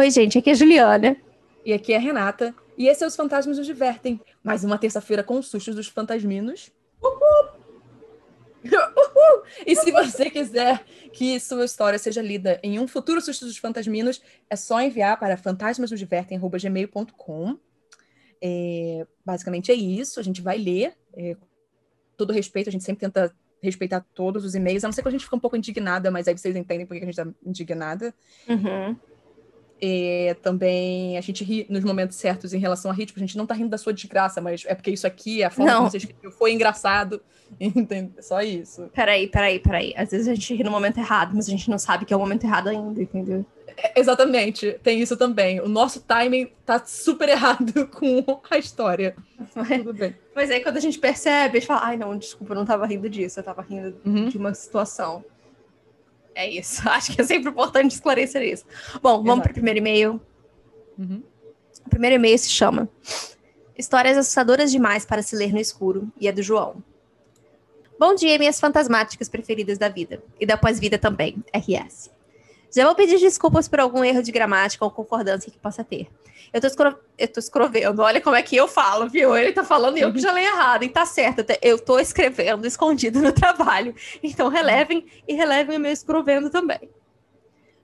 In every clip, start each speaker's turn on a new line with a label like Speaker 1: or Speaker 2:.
Speaker 1: Oi, gente, aqui é a Juliana.
Speaker 2: E aqui é a Renata. E esse é Os Fantasmas Nos Divertem. Mais uma terça-feira com os sustos dos fantasminos. Uhul! Uhul! E se você quiser que sua história seja lida em um futuro susto dos fantasminos, é só enviar para fantasmasnosdivertem.gmail.com. É, basicamente é isso, a gente vai ler. É, todo respeito, a gente sempre tenta respeitar todos os e-mails, a não ser que a gente fica um pouco indignada, mas aí vocês entendem por que a gente está indignada.
Speaker 1: Uhum.
Speaker 2: E também a gente ri nos momentos certos em relação a rir. Tipo, a gente não tá rindo da sua desgraça, mas é porque isso aqui, a forma
Speaker 1: Não.
Speaker 2: como você escreveu, foi engraçado. Entende? Só isso.
Speaker 1: Peraí, peraí, peraí. Às vezes a gente ri no momento errado, mas a gente não sabe que é o momento errado ainda, entendeu?
Speaker 2: É, exatamente, tem isso também. O nosso timing tá super errado com a história. Tudo bem.
Speaker 1: Mas aí quando a gente percebe, a gente fala, ai não, desculpa, eu não tava rindo disso, eu tava rindo
Speaker 2: Uhum.
Speaker 1: de uma situação. É isso. Acho que é sempre importante esclarecer isso. Bom, vamos
Speaker 2: Exato.
Speaker 1: pro primeiro e-mail.
Speaker 2: Uhum.
Speaker 1: O primeiro e-mail se chama Histórias assustadoras demais para se ler no escuro, e é do João. Bom dia, minhas fantasmáticas preferidas da vida. E da pós-vida também, RS. Já vou pedir desculpas por algum erro de gramática ou concordância que possa ter. Eu tô, escro... eu tô escrevendo, olha como é que eu falo, viu? Ele tá falando e eu que já leio errado, e tá certo. até- Eu tô escrevendo escondido no trabalho. Então relevem e relevem o meu escrevendo também.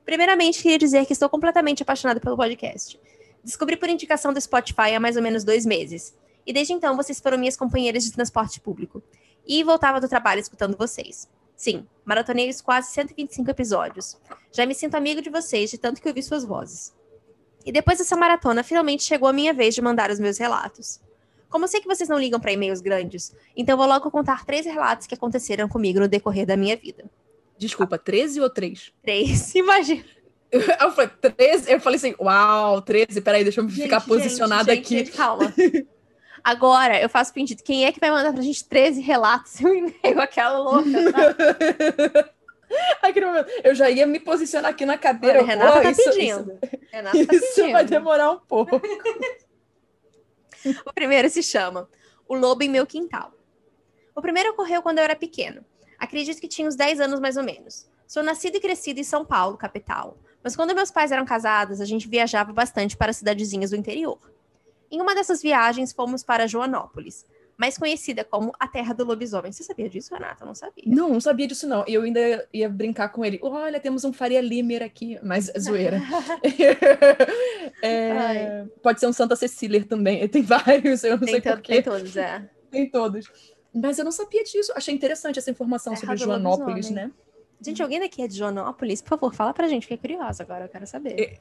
Speaker 1: Primeiramente, queria dizer que estou completamente apaixonada pelo podcast. Descobri por indicação do Spotify há mais ou menos dois meses. E desde então vocês foram minhas companheiras de transporte público. E voltava do trabalho escutando vocês. Sim, maratonei os quase 125 episódios. Já me sinto amigo de vocês de tanto que ouvi suas vozes. E depois dessa maratona, finalmente chegou a minha vez de mandar os meus relatos. Como eu sei que vocês não ligam para e-mails grandes, então vou logo contar três relatos que aconteceram comigo no decorrer da minha vida.
Speaker 2: Desculpa, 13 ou 3?
Speaker 1: Três, imagina.
Speaker 2: Eu falei, 13? Eu falei assim, uau, 13, peraí, deixa eu ficar
Speaker 1: Gente,
Speaker 2: posicionada
Speaker 1: gente,
Speaker 2: aqui.
Speaker 1: gente, calma. Agora, eu faço pedido. Quem é que vai mandar pra gente 13 relatos em um e-mail? Aquela louca. tá?
Speaker 2: Aquele momento, eu já ia me posicionar aqui na cadeira.
Speaker 1: Olha, Renata
Speaker 2: Pô,
Speaker 1: tá
Speaker 2: isso-
Speaker 1: pedindo. Renata
Speaker 2: Isso,
Speaker 1: tá
Speaker 2: isso vai
Speaker 1: pedindo.
Speaker 2: demorar um pouco.
Speaker 1: O primeiro se chama O Lobo em Meu Quintal. O primeiro ocorreu quando eu era pequeno. Acredito que tinha uns 10 anos mais ou menos. Sou nascida e crescida em São Paulo, capital. Mas quando meus pais eram casados, a gente viajava bastante para cidadezinhas do interior. Em uma dessas viagens, fomos para Joanópolis, mais conhecida como a Terra do Lobisomem. Você sabia disso, Renata? Eu não sabia.
Speaker 2: Não, não sabia disso não. E eu ainda ia brincar com ele. Olha, temos um Faria Limer aqui. Mas é zoeira. É, pode ser um Santa Cecília também. Tem vários, eu não
Speaker 1: Tem,
Speaker 2: sei
Speaker 1: to-
Speaker 2: porquê.
Speaker 1: tem todos, é.
Speaker 2: Tem todos. Mas eu não sabia disso. Achei interessante essa informação
Speaker 1: Terra
Speaker 2: sobre Joanópolis,
Speaker 1: lobisomem.
Speaker 2: né?
Speaker 1: Gente, alguém daqui é de Joanópolis? Por favor, fala pra gente, fiquei curiosa agora, eu quero saber.
Speaker 2: É,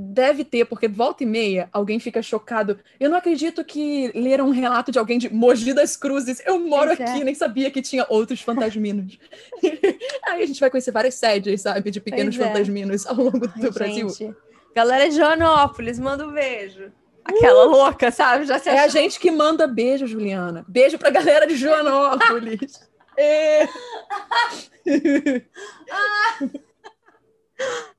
Speaker 2: Deve ter, porque volta e meia alguém fica chocado. Eu não acredito que leram um relato de alguém de Mogi das Cruzes. Eu moro
Speaker 1: Pois é.
Speaker 2: aqui, nem sabia que tinha outros fantasminos. Aí a gente vai conhecer várias sedes, sabe, de pequenos
Speaker 1: Pois é.
Speaker 2: fantasminos ao longo do
Speaker 1: Ai,
Speaker 2: Brasil.
Speaker 1: gente. Galera de Joanópolis, manda um beijo. Aquela louca, sabe? Já se
Speaker 2: É a gente que manda beijo, Juliana. Beijo pra galera de Joanópolis. É.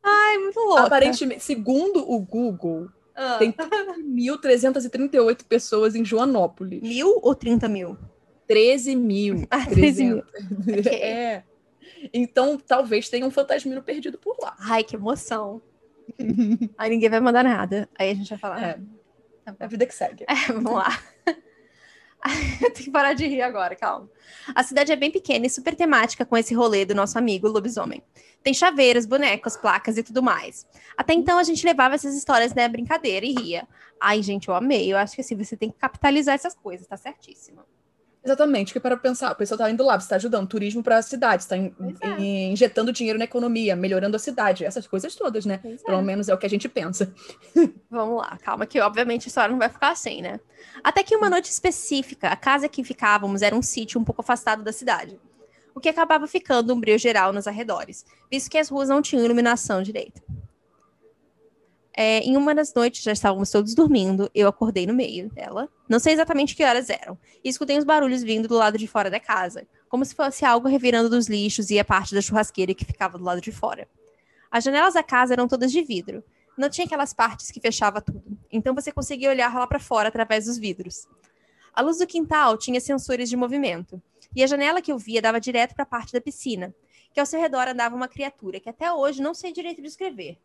Speaker 1: Ai, muito louca.
Speaker 2: Aparentemente, segundo o Google,
Speaker 1: Ah.
Speaker 2: tem 1.338 pessoas em Joanópolis.
Speaker 1: Mil ou 30 mil?
Speaker 2: 13 mil.
Speaker 1: Ah, 13 mil.
Speaker 2: 300. É. Então, talvez tenha um fantasmino perdido por lá.
Speaker 1: Ai, que emoção. Aí ninguém vai mandar nada. Aí a gente vai falar.
Speaker 2: É.
Speaker 1: "Ah, tá
Speaker 2: a
Speaker 1: bom."
Speaker 2: vida que segue.
Speaker 1: É, vamos lá. Tenho que parar de rir agora, calma. A cidade é bem pequena e super temática com esse rolê do nosso amigo lobisomem. Tem chaveiros, bonecos, placas e tudo mais. Até então a gente levava essas histórias na brincadeira e ria. Ai, gente, eu amei. Eu acho que assim, você tem que capitalizar essas coisas, tá certíssimo.
Speaker 2: Exatamente, que para pensar, a pessoa está indo lá, você está ajudando turismo para a cidade, está
Speaker 1: Pois é.
Speaker 2: injetando dinheiro na economia, melhorando a cidade, essas coisas todas, né?
Speaker 1: Pois é.
Speaker 2: Pelo menos é o que a gente pensa.
Speaker 1: Vamos lá, calma, que obviamente a história não vai ficar assim, né? Até que uma noite específica, a casa que ficávamos era um sítio um pouco afastado da cidade, o que acabava ficando um brilho geral nos arredores, visto que as ruas não tinham iluminação direita. É, em uma das noites, já estávamos todos dormindo, eu acordei no meio dela, não sei exatamente que horas eram, e escutei uns barulhos vindo do lado de fora da casa, como se fosse algo revirando dos lixos e a parte da churrasqueira que ficava do lado de fora. As janelas da casa eram todas de vidro, não tinha aquelas partes que fechava tudo, então você conseguia olhar lá para fora através dos vidros. A luz do quintal tinha sensores de movimento, e a janela que eu via dava direto para a parte da piscina, que ao seu redor andava uma criatura que até hoje não sei direito descrever.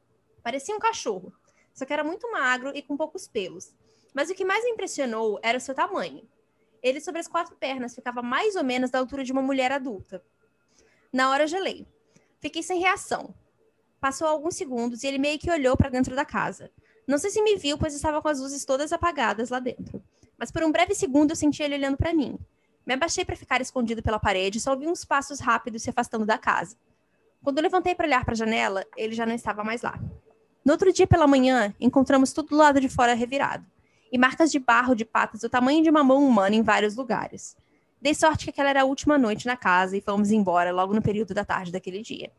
Speaker 1: Parecia um cachorro. Só que era muito magro e com poucos pelos. Mas o que mais me impressionou era o seu tamanho. Ele, sobre as quatro pernas, ficava mais ou menos da altura de uma mulher adulta. Na hora, gelei. Fiquei sem reação. Passou alguns segundos e ele meio que olhou para dentro da casa. Não sei se me viu, pois estava com as luzes todas apagadas lá dentro. Mas por um breve segundo eu senti ele olhando para mim. Me abaixei para ficar escondido pela parede e só ouvi uns passos rápidos se afastando da casa. Quando levantei para olhar para a janela, ele já não estava mais lá. No outro dia pela manhã, encontramos tudo do lado de fora revirado e marcas de barro de patas do tamanho de uma mão humana em vários lugares. Dei sorte que aquela era a última noite na casa e fomos embora logo no período da tarde daquele dia.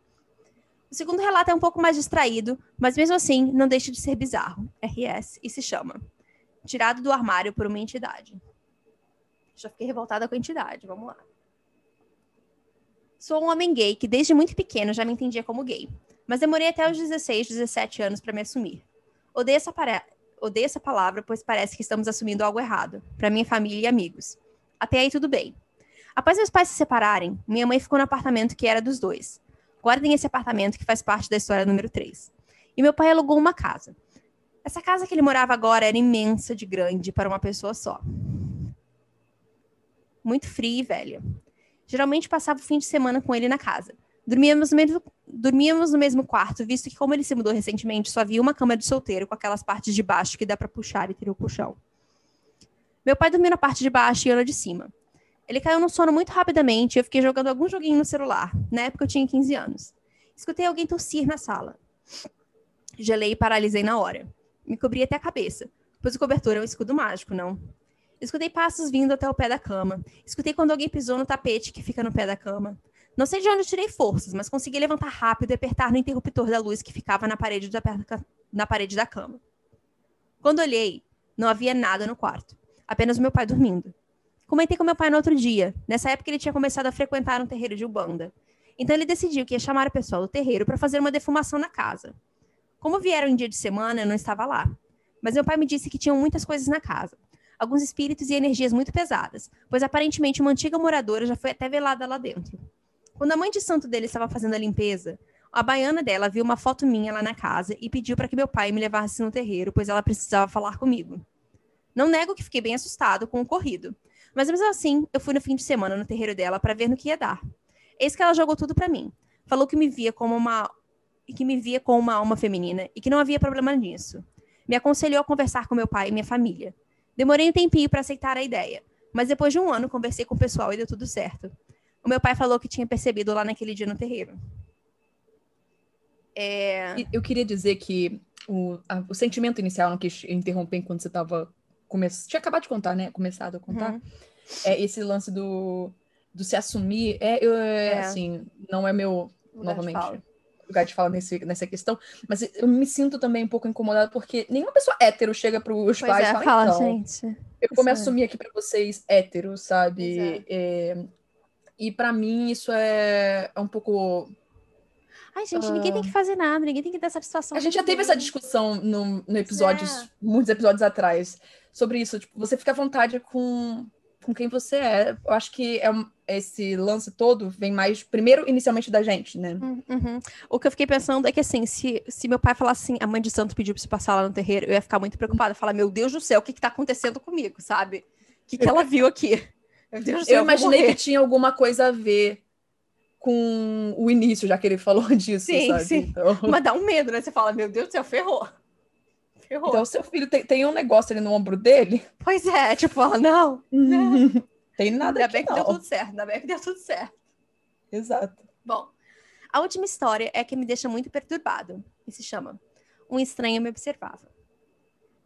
Speaker 1: O segundo relato é um pouco mais distraído, mas mesmo assim não deixa de ser bizarro. RS e se chama Tirado do armário por uma entidade. Já fiquei revoltada com a entidade, vamos lá. Sou um homem gay que desde muito pequeno já me entendia como gay, mas demorei até os 16, 17 anos para me assumir. Odeio essa, odeio essa palavra, pois parece que estamos assumindo algo errado, para minha família e amigos. Até aí tudo bem. Após meus pais se separarem, minha mãe ficou no apartamento que era dos dois. Guardem esse apartamento que faz parte da história número 3. E meu pai alugou uma casa. Essa casa que ele morava agora era imensa de grande para uma pessoa só. Muito fria e velha. Geralmente passava o fim de semana com ele na casa. Dormíamos no, mesmo, dormíamos no mesmo quarto, visto que, como ele se mudou recentemente, só havia uma cama de solteiro com aquelas partes de baixo que dá para puxar e ter o colchão. Meu pai dormiu na parte de baixo e eu na de cima. Ele caiu no sono muito rapidamente e eu fiquei jogando algum joguinho no celular. Na época eu tinha 15 anos. Escutei alguém tossir na sala. Gelei e paralisei na hora. Me cobri até a cabeça, pois o cobertor é um escudo mágico, não? Escutei passos vindo até o pé da cama. Escutei quando alguém pisou no tapete que fica no pé da cama. Não sei de onde tirei forças, mas consegui levantar rápido e apertar no interruptor da luz que ficava na parede da, na parede da cama. Quando olhei, não havia nada no quarto, apenas meu pai dormindo. Comentei com meu pai no outro dia. Nessa época ele tinha começado a frequentar um terreiro de Ubanda. Então ele decidiu que ia chamar o pessoal do terreiro para fazer uma defumação na casa. Como vieram em dia de semana, eu não estava lá. Mas meu pai me disse que tinham muitas coisas na casa. Alguns espíritos e energias muito pesadas, pois aparentemente uma antiga moradora já foi até velada lá dentro. Quando a mãe de santo dele estava fazendo a limpeza, a baiana dela viu uma foto minha lá na casa e pediu para que meu pai me levasse no terreiro, pois ela precisava falar comigo. Não nego que fiquei bem assustado com o ocorrido, mas mesmo assim, eu fui no fim de semana no terreiro dela para ver no que ia dar. Eis que ela jogou tudo para mim. Falou que me via como uma que me via como uma alma feminina e que não havia problema nisso. Me aconselhou a conversar com meu pai e minha família. Demorei um tempinho para aceitar a ideia, mas depois de um ano conversei com o pessoal e deu tudo certo o meu pai falou que tinha percebido lá naquele dia no terreiro.
Speaker 2: É... Eu queria dizer que o, a, o sentimento inicial, não quis interromper enquanto você estava começando. Tinha acabado de contar, né? Começado a contar. Uhum. É esse lance do, do se assumir. É, eu, é, é. assim, não é meu. Lugar novamente. De lugar de fala nesse, nessa questão, mas eu me sinto também um pouco incomodada porque nenhuma pessoa hétero chega para os pais
Speaker 1: é,
Speaker 2: e fala,
Speaker 1: fala
Speaker 2: então,
Speaker 1: gente,
Speaker 2: eu vou me assumir aqui para vocês héteros, sabe? É. E para mim isso é, é um pouco.
Speaker 1: Ai, gente, ninguém tem que fazer nada, ninguém tem que dar satisfação.
Speaker 2: A gente já teve essa discussão no, no episódios, é. muitos episódios atrás, sobre isso. Tipo, você fica à vontade com, com quem você é. Eu acho que é um, esse lance todo vem mais, primeiro, inicialmente da gente, né?
Speaker 1: Hum, uhum. O que eu fiquei pensando é que, assim, se, se meu pai falasse assim, a mãe de santo pediu pra você passar lá no terreiro, eu ia ficar muito preocupada. Falar, meu Deus do céu, o que que tá acontecendo comigo, sabe? O que, que ela viu aqui?
Speaker 2: Meu Deus do céu, eu imaginei que tinha alguma coisa a ver com o início, já que ele falou disso,
Speaker 1: sim,
Speaker 2: sabe?
Speaker 1: Sim. Então... Mas dá um medo, né? Você fala, meu Deus do céu, ferrou.
Speaker 2: Ferrou. Então, seu filho tem, tem um negócio ali no ombro dele?
Speaker 1: Pois é, tipo, fala, não, não.
Speaker 2: tem nada
Speaker 1: Ainda bem
Speaker 2: não.
Speaker 1: que deu tudo certo, ainda bem que deu tudo certo.
Speaker 2: Exato.
Speaker 1: Bom, a última história é que me deixa muito perturbado e se chama Um Estranho Me Observava.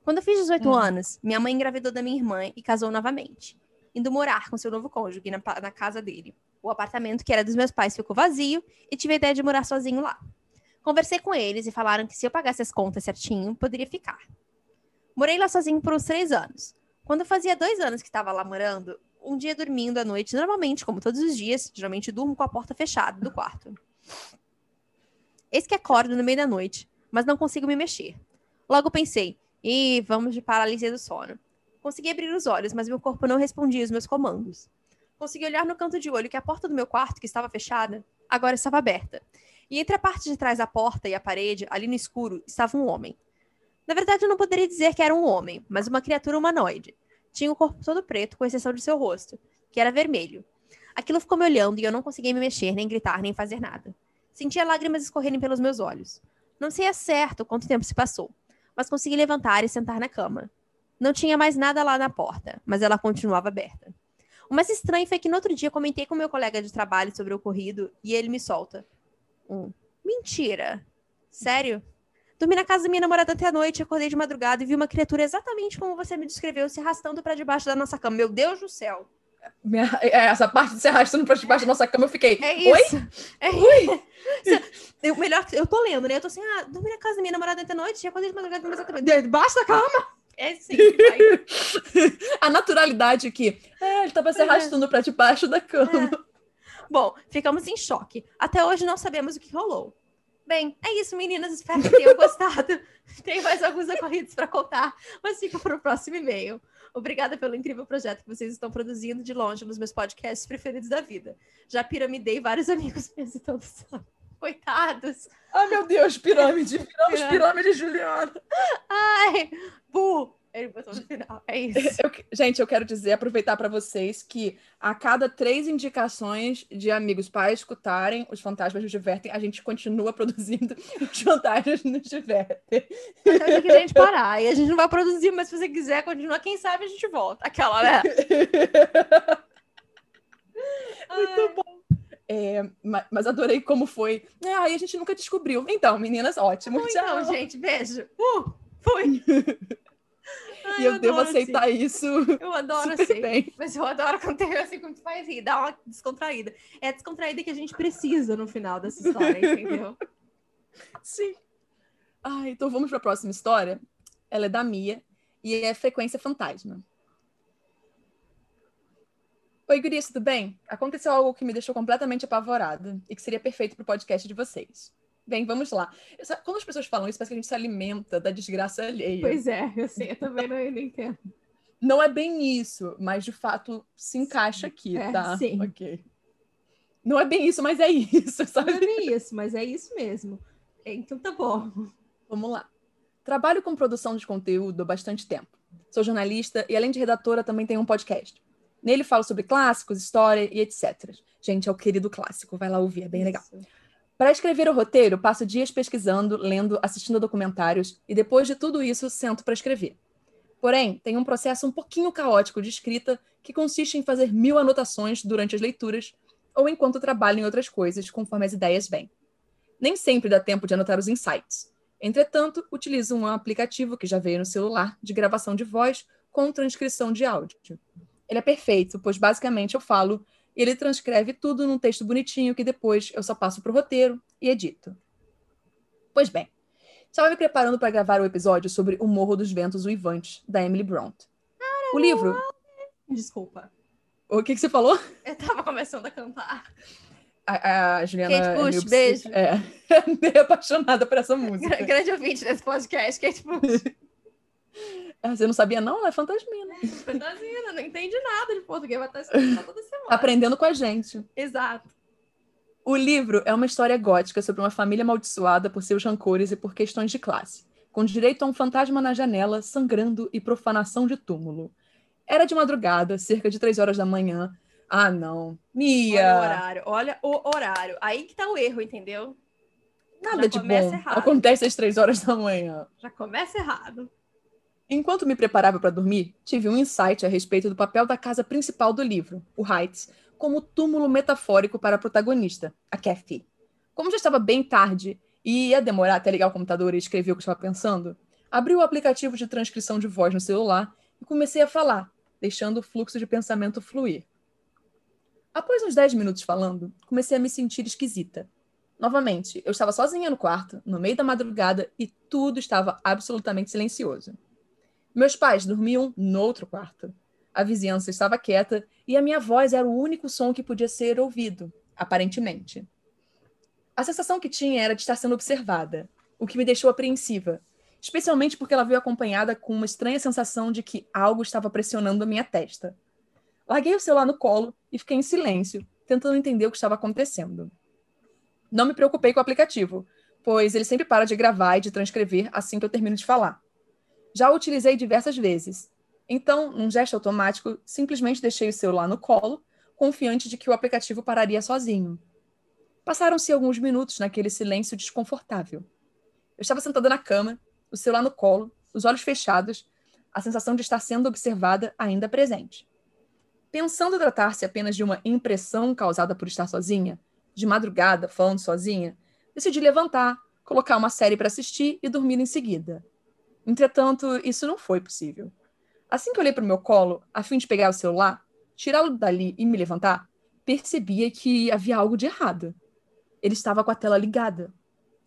Speaker 1: Quando eu fiz 18 hum. anos, minha mãe engravidou da minha irmã e casou novamente indo morar com seu novo cônjuge na, na casa dele. O apartamento que era dos meus pais ficou vazio e tive a ideia de morar sozinho lá. Conversei com eles e falaram que se eu pagasse as contas certinho, poderia ficar. Morei lá sozinho por uns três anos. Quando fazia dois anos que estava lá morando, um dia dormindo à noite, normalmente, como todos os dias, geralmente durmo com a porta fechada do quarto. Eis que acordo no meio da noite, mas não consigo me mexer. Logo pensei, e vamos de paralisia do sono. Consegui abrir os olhos, mas meu corpo não respondia aos meus comandos. Consegui olhar no canto de olho que a porta do meu quarto, que estava fechada, agora estava aberta. E entre a parte de trás da porta e a parede, ali no escuro, estava um homem. Na verdade, eu não poderia dizer que era um homem, mas uma criatura humanoide. Tinha o corpo todo preto, com exceção de seu rosto, que era vermelho. Aquilo ficou me olhando e eu não conseguia me mexer, nem gritar, nem fazer nada. Sentia lágrimas escorrerem pelos meus olhos. Não sei a certo quanto tempo se passou, mas consegui levantar e sentar na cama. Não tinha mais nada lá na porta, mas ela continuava aberta. O mais estranho foi que no outro dia comentei com meu colega de trabalho sobre o ocorrido e ele me solta. Um, mentira. Sério? Dormi na casa da minha namorada até a noite, acordei de madrugada e vi uma criatura exatamente como você me descreveu, se arrastando para debaixo da nossa cama. Meu Deus do céu!
Speaker 2: Minha, é, essa parte de se arrastando para debaixo da nossa cama, eu fiquei.
Speaker 1: É isso.
Speaker 2: Oi?
Speaker 1: É Oi? Eu, melhor, eu tô lendo, né? Eu tô assim, ah, dormi na casa da minha namorada até a noite, acordei de madrugada, exatamente debaixo da cama. É sim.
Speaker 2: a naturalidade que é, ele tava se é. arrastando é. para debaixo da cama. É.
Speaker 1: Bom, ficamos em choque. Até hoje não sabemos o que rolou. Bem, é isso, meninas. Espero que tenham gostado. Tem mais alguns ocorridos para contar, mas fica para o próximo e-mail. Obrigada pelo incrível projeto que vocês estão produzindo de longe nos meus podcasts preferidos da vida. Já piramidei vários amigos meus e todos Coitados.
Speaker 2: Ai, meu Deus, pirâmide. Viramos pirâmide, pirâmide Juliana.
Speaker 1: Ai, bu. Ele botou no final. É isso.
Speaker 2: Eu, gente, eu quero dizer, aproveitar para vocês que a cada três indicações de amigos para escutarem os fantasmas nos divertem, a gente continua produzindo os fantasmas nos divertem.
Speaker 1: Até que a gente parar. E a gente não vai produzir, mas se você quiser continuar, quem sabe a gente volta. Aquela, né?
Speaker 2: Muito Ai. bom. É, mas adorei como foi. É, aí a gente nunca descobriu. Então, meninas, ótimo.
Speaker 1: Então, Tchau. gente, beijo. Uh, fui.
Speaker 2: Ai, e eu, eu devo aceitar assim. isso.
Speaker 1: Eu adoro assim. Bem. Mas eu adoro quando tem assim, quando tu faz rir, dá uma descontraída. É a descontraída que a gente precisa no final dessa história, entendeu?
Speaker 2: Sim. Ai, então vamos para a próxima história. Ela é da Mia e é Frequência Fantasma. Oi, Gurias, tudo bem? Aconteceu algo que me deixou completamente apavorada e que seria perfeito para o podcast de vocês. Bem, vamos lá. Quando as pessoas falam isso, parece que a gente se alimenta da desgraça alheia.
Speaker 1: Pois é, eu sei, eu também não, não entendo.
Speaker 2: Não é bem isso, mas de fato se encaixa aqui,
Speaker 1: é,
Speaker 2: tá?
Speaker 1: Sim.
Speaker 2: Ok. Não é bem isso, mas é isso, sabe?
Speaker 1: Não é bem isso, mas é isso mesmo. Então tá bom.
Speaker 2: Vamos lá. Trabalho com produção de conteúdo há bastante tempo. Sou jornalista e, além de redatora, também tenho um podcast. Nele falo sobre clássicos, história e etc. Gente, é o querido clássico, vai lá ouvir, é bem Isso. legal. Para escrever o roteiro, passo dias pesquisando, lendo, assistindo documentários e depois de tudo isso, sento para escrever. Porém, tem um processo um pouquinho caótico de escrita que consiste em fazer mil anotações durante as leituras ou enquanto trabalho em outras coisas, conforme as ideias vêm. Nem sempre dá tempo de anotar os insights. Entretanto, utilizo um aplicativo que já veio no celular de gravação de voz com transcrição de áudio. Ele é perfeito, pois basicamente eu falo e ele transcreve tudo num texto bonitinho que depois eu só passo para o roteiro e edito. Pois bem, estava me preparando para gravar o episódio sobre O Morro dos Ventos Uivantes, da Emily Bront. O livro.
Speaker 1: Desculpa.
Speaker 2: O que, que você falou?
Speaker 1: Eu estava começando a cantar.
Speaker 2: A, a Juliana.
Speaker 1: Kate Bush, é beijo.
Speaker 2: É, é meio apaixonada por essa música.
Speaker 1: Grande ouvinte desse podcast, Kate Bush.
Speaker 2: Ah, você não sabia, não? Ela é fantasmina.
Speaker 1: É, fantasmina, não entende nada de português, vai estar escutando toda semana.
Speaker 2: Aprendendo com a gente.
Speaker 1: Exato.
Speaker 2: O livro é uma história gótica sobre uma família amaldiçoada por seus rancores e por questões de classe, com direito a um fantasma na janela, sangrando e profanação de túmulo. Era de madrugada, cerca de três horas da manhã. Ah, não. Mia!
Speaker 1: Olha o horário, olha o horário. Aí que tá o erro, entendeu?
Speaker 2: Nada Já de bom errado. acontece às três horas da manhã.
Speaker 1: Já começa errado.
Speaker 2: Enquanto me preparava para dormir, tive um insight a respeito do papel da casa principal do livro, o Heights, como túmulo metafórico para a protagonista, a Kathy. Como já estava bem tarde e ia demorar até ligar o computador e escrever o que estava pensando, abri o aplicativo de transcrição de voz no celular e comecei a falar, deixando o fluxo de pensamento fluir. Após uns 10 minutos falando, comecei a me sentir esquisita. Novamente, eu estava sozinha no quarto, no meio da madrugada, e tudo estava absolutamente silencioso. Meus pais dormiam no outro quarto. A vizinhança estava quieta e a minha voz era o único som que podia ser ouvido, aparentemente. A sensação que tinha era de estar sendo observada, o que me deixou apreensiva, especialmente porque ela veio acompanhada com uma estranha sensação de que algo estava pressionando a minha testa. Larguei o celular no colo e fiquei em silêncio, tentando entender o que estava acontecendo. Não me preocupei com o aplicativo, pois ele sempre para de gravar e de transcrever assim que eu termino de falar. Já utilizei diversas vezes. Então, num gesto automático, simplesmente deixei o celular no colo, confiante de que o aplicativo pararia sozinho. Passaram-se alguns minutos naquele silêncio desconfortável. Eu estava sentada na cama, o celular no colo, os olhos fechados, a sensação de estar sendo observada ainda presente. Pensando tratar-se apenas de uma impressão causada por estar sozinha, de madrugada, falando sozinha, decidi levantar, colocar uma série para assistir e dormir em seguida. Entretanto, isso não foi possível. Assim que olhei para o meu colo, a fim de pegar o celular, tirá-lo dali e me levantar, percebia que havia algo de errado. Ele estava com a tela ligada.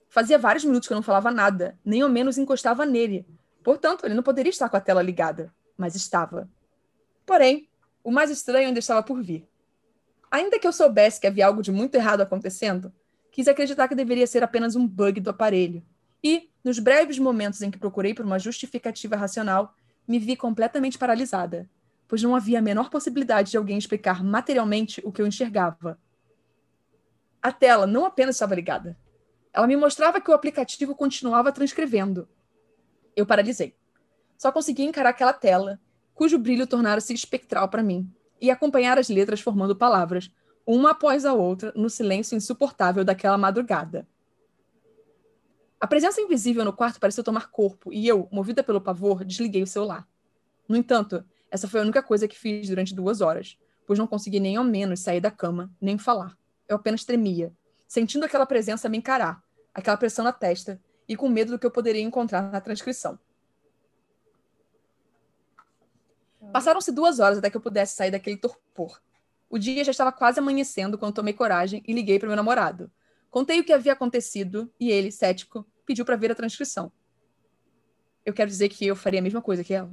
Speaker 2: Fazia vários minutos que eu não falava nada, nem ao menos encostava nele. Portanto, ele não poderia estar com a tela ligada, mas estava. Porém, o mais estranho ainda estava por vir. Ainda que eu soubesse que havia algo de muito errado acontecendo, quis acreditar que deveria ser apenas um bug do aparelho. E, nos breves momentos em que procurei por uma justificativa racional, me vi completamente paralisada, pois não havia a menor possibilidade de alguém explicar materialmente o que eu enxergava. A tela não apenas estava ligada, ela me mostrava que o aplicativo continuava transcrevendo. Eu paralisei. Só conseguia encarar aquela tela cujo brilho tornara-se espectral para mim, e acompanhar as letras formando palavras, uma após a outra, no silêncio insuportável daquela madrugada. A presença invisível no quarto pareceu tomar corpo, e eu, movida pelo pavor, desliguei o celular. No entanto, essa foi a única coisa que fiz durante duas horas, pois não consegui nem ao menos sair da cama, nem falar. Eu apenas tremia, sentindo aquela presença me encarar, aquela pressão na testa, e com medo do que eu poderia encontrar na transcrição. Passaram-se duas horas até que eu pudesse sair daquele torpor. O dia já estava quase amanhecendo quando tomei coragem e liguei para meu namorado. Contei o que havia acontecido e ele, cético, pediu para ver a transcrição. Eu quero dizer que eu faria a mesma coisa que ela.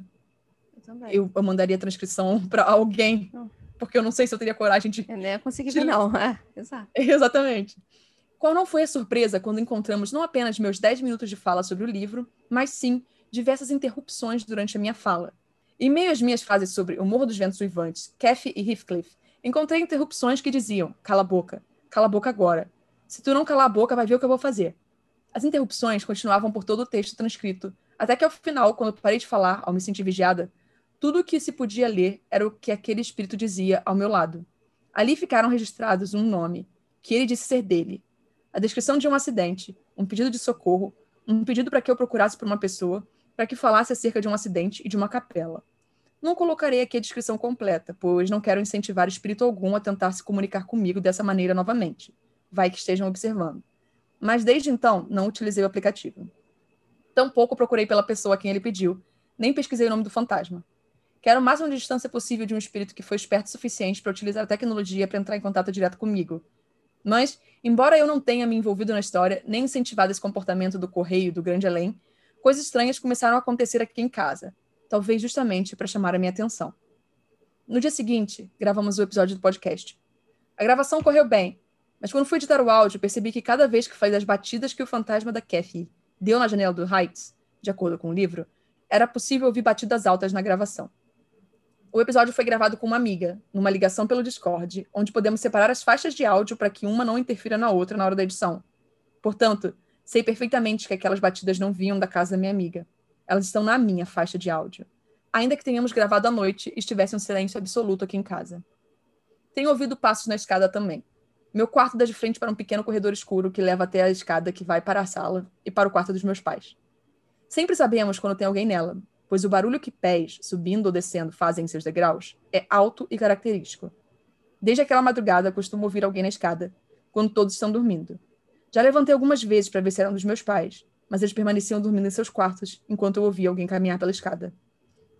Speaker 1: Eu também.
Speaker 2: Eu, eu mandaria a transcrição para alguém, porque eu não sei se eu teria coragem de.
Speaker 1: Eu nem ia conseguir ver, não. É, exato.
Speaker 2: Exatamente. Qual não foi a surpresa quando encontramos não apenas meus 10 minutos de fala sobre o livro, mas sim diversas interrupções durante a minha fala. Em meio às minhas frases sobre o Morro dos Ventos Uivantes, Kathy e Heathcliff, encontrei interrupções que diziam: cala a boca, cala a boca agora. Se tu não calar a boca, vai ver o que eu vou fazer. As interrupções continuavam por todo o texto transcrito, até que ao final, quando parei de falar, ao me sentir vigiada, tudo o que se podia ler era o que aquele espírito dizia ao meu lado. Ali ficaram registrados um nome, que ele disse ser dele, a descrição de um acidente, um pedido de socorro, um pedido para que eu procurasse por uma pessoa, para que falasse acerca de um acidente e de uma capela. Não colocarei aqui a descrição completa, pois não quero incentivar espírito algum a tentar se comunicar comigo dessa maneira novamente. Vai que estejam observando. Mas desde então, não utilizei o aplicativo. Tampouco procurei pela pessoa a quem ele pediu, nem pesquisei o nome do fantasma. Quero o máximo de distância possível de um espírito que foi esperto o suficiente para utilizar a tecnologia para entrar em contato direto comigo. Mas, embora eu não tenha me envolvido na história, nem incentivado esse comportamento do correio do grande além, coisas estranhas começaram a acontecer aqui em casa, talvez justamente para chamar a minha atenção. No dia seguinte, gravamos o episódio do podcast. A gravação correu bem, mas quando fui editar o áudio, percebi que cada vez que fazia as batidas que o fantasma da Kathy deu na janela do Heights, de acordo com o livro, era possível ouvir batidas altas na gravação. O episódio foi gravado com uma amiga, numa ligação pelo Discord, onde podemos separar as faixas de áudio para que uma não interfira na outra na hora da edição. Portanto, sei perfeitamente que aquelas batidas não vinham da casa da minha amiga. Elas estão na minha faixa de áudio. Ainda que tenhamos gravado à noite e estivesse um silêncio absoluto aqui em casa. Tenho ouvido passos na escada também. Meu quarto dá de frente para um pequeno corredor escuro que leva até a escada que vai para a sala e para o quarto dos meus pais. Sempre sabemos quando tem alguém nela, pois o barulho que pés, subindo ou descendo, fazem em seus degraus é alto e característico. Desde aquela madrugada, costumo ouvir alguém na escada, quando todos estão dormindo. Já levantei algumas vezes para ver se eram dos meus pais, mas eles permaneciam dormindo em seus quartos enquanto eu ouvia alguém caminhar pela escada.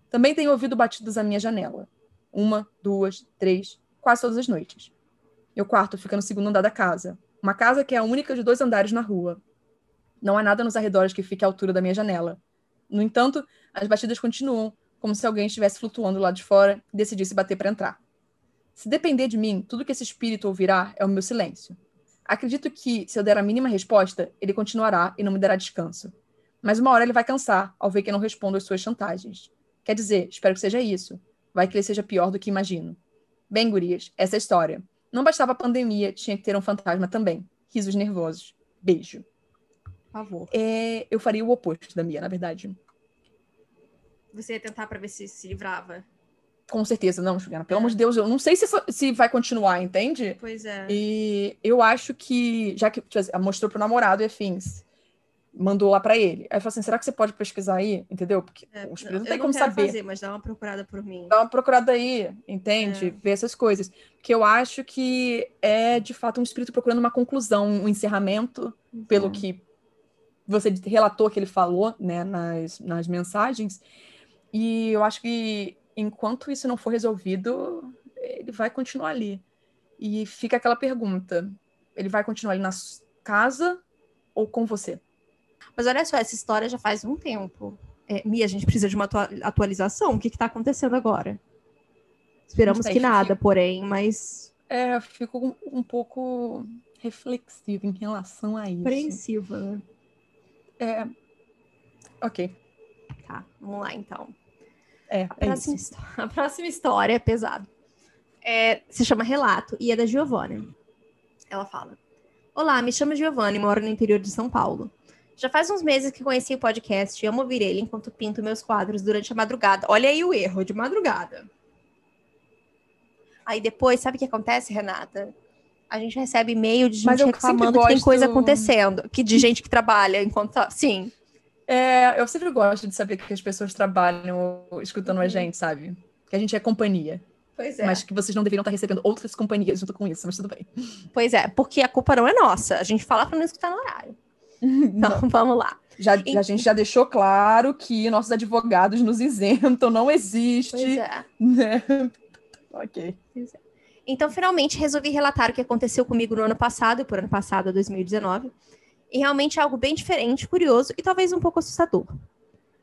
Speaker 2: Também tenho ouvido batidos à minha janela. Uma, duas, três, quase todas as noites. Meu quarto fica no segundo andar da casa, uma casa que é a única de dois andares na rua. Não há nada nos arredores que fique à altura da minha janela. No entanto, as batidas continuam, como se alguém estivesse flutuando lá de fora e decidisse bater para entrar. Se depender de mim, tudo que esse espírito ouvirá é o meu silêncio. Acredito que, se eu der a mínima resposta, ele continuará e não me dará descanso. Mas uma hora ele vai cansar ao ver que eu não respondo às suas chantagens. Quer dizer, espero que seja isso. Vai que ele seja pior do que imagino. Bem, gurias, essa é a história. Não bastava a pandemia, tinha que ter um fantasma também. Risos nervosos. Beijo.
Speaker 1: Por favor.
Speaker 2: É, eu faria o oposto da minha, na verdade.
Speaker 1: Você ia tentar pra ver se se livrava.
Speaker 2: Com certeza, não, Juliana. Pelo
Speaker 1: É.
Speaker 2: amor de Deus, eu não sei se, se vai continuar, entende?
Speaker 1: Pois é.
Speaker 2: E eu acho que, já que tipo mostrou pro namorado e afins, mandou lá pra ele. Aí eu falei assim: será que você pode pesquisar aí? Entendeu? Porque
Speaker 1: É,
Speaker 2: os
Speaker 1: não,
Speaker 2: presos não tem como saber.
Speaker 1: fazer, mas dá uma procurada por mim.
Speaker 2: Dá uma procurada aí, entende?
Speaker 1: É.
Speaker 2: Ver essas coisas. Porque eu acho que é, de fato, um espírito procurando uma conclusão, um encerramento, pelo
Speaker 1: Uhum.
Speaker 2: que você relatou que ele falou, né, nas, nas mensagens. E eu acho que enquanto isso não for resolvido, ele vai continuar ali. E fica aquela pergunta: ele vai continuar ali na casa ou com você?
Speaker 1: Mas olha só, essa história já faz um tempo. É, Mia, a gente precisa de uma atua- atualização. O que está acontecendo agora? Esperamos que nada, porém, mas
Speaker 2: É, eu fico um, um pouco reflexiva em relação a isso.
Speaker 1: apreensiva, né?
Speaker 2: É. Ok.
Speaker 1: Tá, vamos lá então.
Speaker 2: É,
Speaker 1: A
Speaker 2: é
Speaker 1: próxima, a próxima história é pesada. É, se chama Relato e é da Giovanna. Ela fala: Olá, me chamo Giovanna e moro no interior de São Paulo. Já faz uns meses que conheci o podcast e amo ouvir ele enquanto pinto meus quadros durante a madrugada. Olha aí o erro, de madrugada. Aí depois, sabe o que acontece, Renata? A gente recebe e-mail de gente reclamando que tem coisa
Speaker 2: gosto-
Speaker 1: acontecendo. Que de gente que trabalha enquanto. tá- Sim.
Speaker 2: É, eu sempre gosto de saber que as pessoas trabalham escutando a
Speaker 1: Uhum.
Speaker 2: gente, sabe? Que a gente é companhia.
Speaker 1: Pois é.
Speaker 2: Mas que vocês não deveriam estar recebendo outras companhias junto com isso, mas tudo bem.
Speaker 1: Pois é, porque a culpa não é nossa. A gente fala pra não escutar no horário. Então, vamos lá.
Speaker 2: Já, a gente já deixou claro que nossos advogados nos isentam, não existe.
Speaker 1: Pois é.
Speaker 2: Né? ok.
Speaker 1: Então, finalmente, resolvi relatar o que aconteceu comigo no ano passado, por ano passado, 2019. E realmente é algo bem diferente, curioso e talvez um pouco assustador.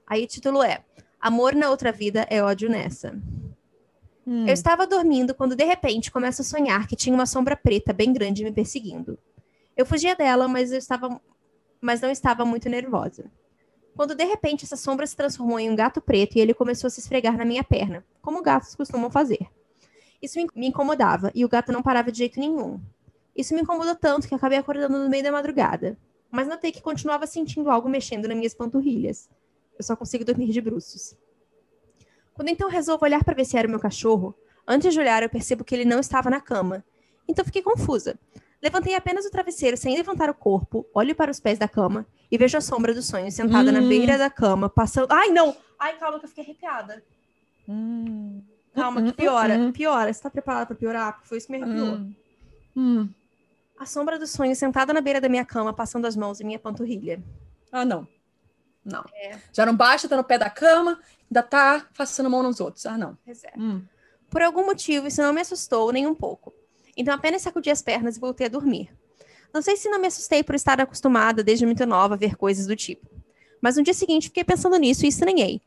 Speaker 1: Aí o título é Amor na outra vida é ódio nessa.
Speaker 2: Hum.
Speaker 1: Eu estava dormindo quando de repente começo a sonhar que tinha uma sombra preta bem grande me perseguindo. Eu fugia dela, mas eu estava mas não estava muito nervosa. Quando de repente essa sombra se transformou em um gato preto e ele começou a se esfregar na minha perna, como gatos costumam fazer. Isso me- incomodava e o gato não parava de jeito nenhum. Isso me incomodou tanto que acabei acordando no meio da madrugada, mas notei que continuava sentindo algo mexendo nas minhas panturrilhas. Eu só consigo dormir de bruços. Quando então resolvo olhar para ver se era o meu cachorro, antes de olhar eu percebo que ele não estava na cama. Então fiquei confusa. Levantei apenas o travesseiro sem levantar o corpo, olho para os pés da cama e vejo a sombra do sonho sentada na
Speaker 2: Hum.
Speaker 1: beira da cama, passando. Ai, não! Ai, calma que eu fiquei arrepiada.
Speaker 2: Hum.
Speaker 1: Calma,
Speaker 2: Hum,
Speaker 1: que piora.
Speaker 2: hum, hum.
Speaker 1: Piora. Você tá preparada para piorar? Porque foi isso que me arrepiou.
Speaker 2: Hum. Hum.
Speaker 1: A sombra do sonho sentada na beira da minha cama, passando as mãos em minha panturrilha.
Speaker 2: Ah, não. Não.
Speaker 1: É.
Speaker 2: Já não basta, tá no pé da cama, ainda tá passando mão nos outros. Ah, não.
Speaker 1: Pois é.
Speaker 2: Hum.
Speaker 1: Por algum motivo, isso não me assustou nem um pouco. Então apenas sacudi as pernas e voltei a dormir. Não sei se não me assustei por estar acostumada desde muito nova a ver coisas do tipo. Mas no dia seguinte fiquei pensando nisso e estranhei.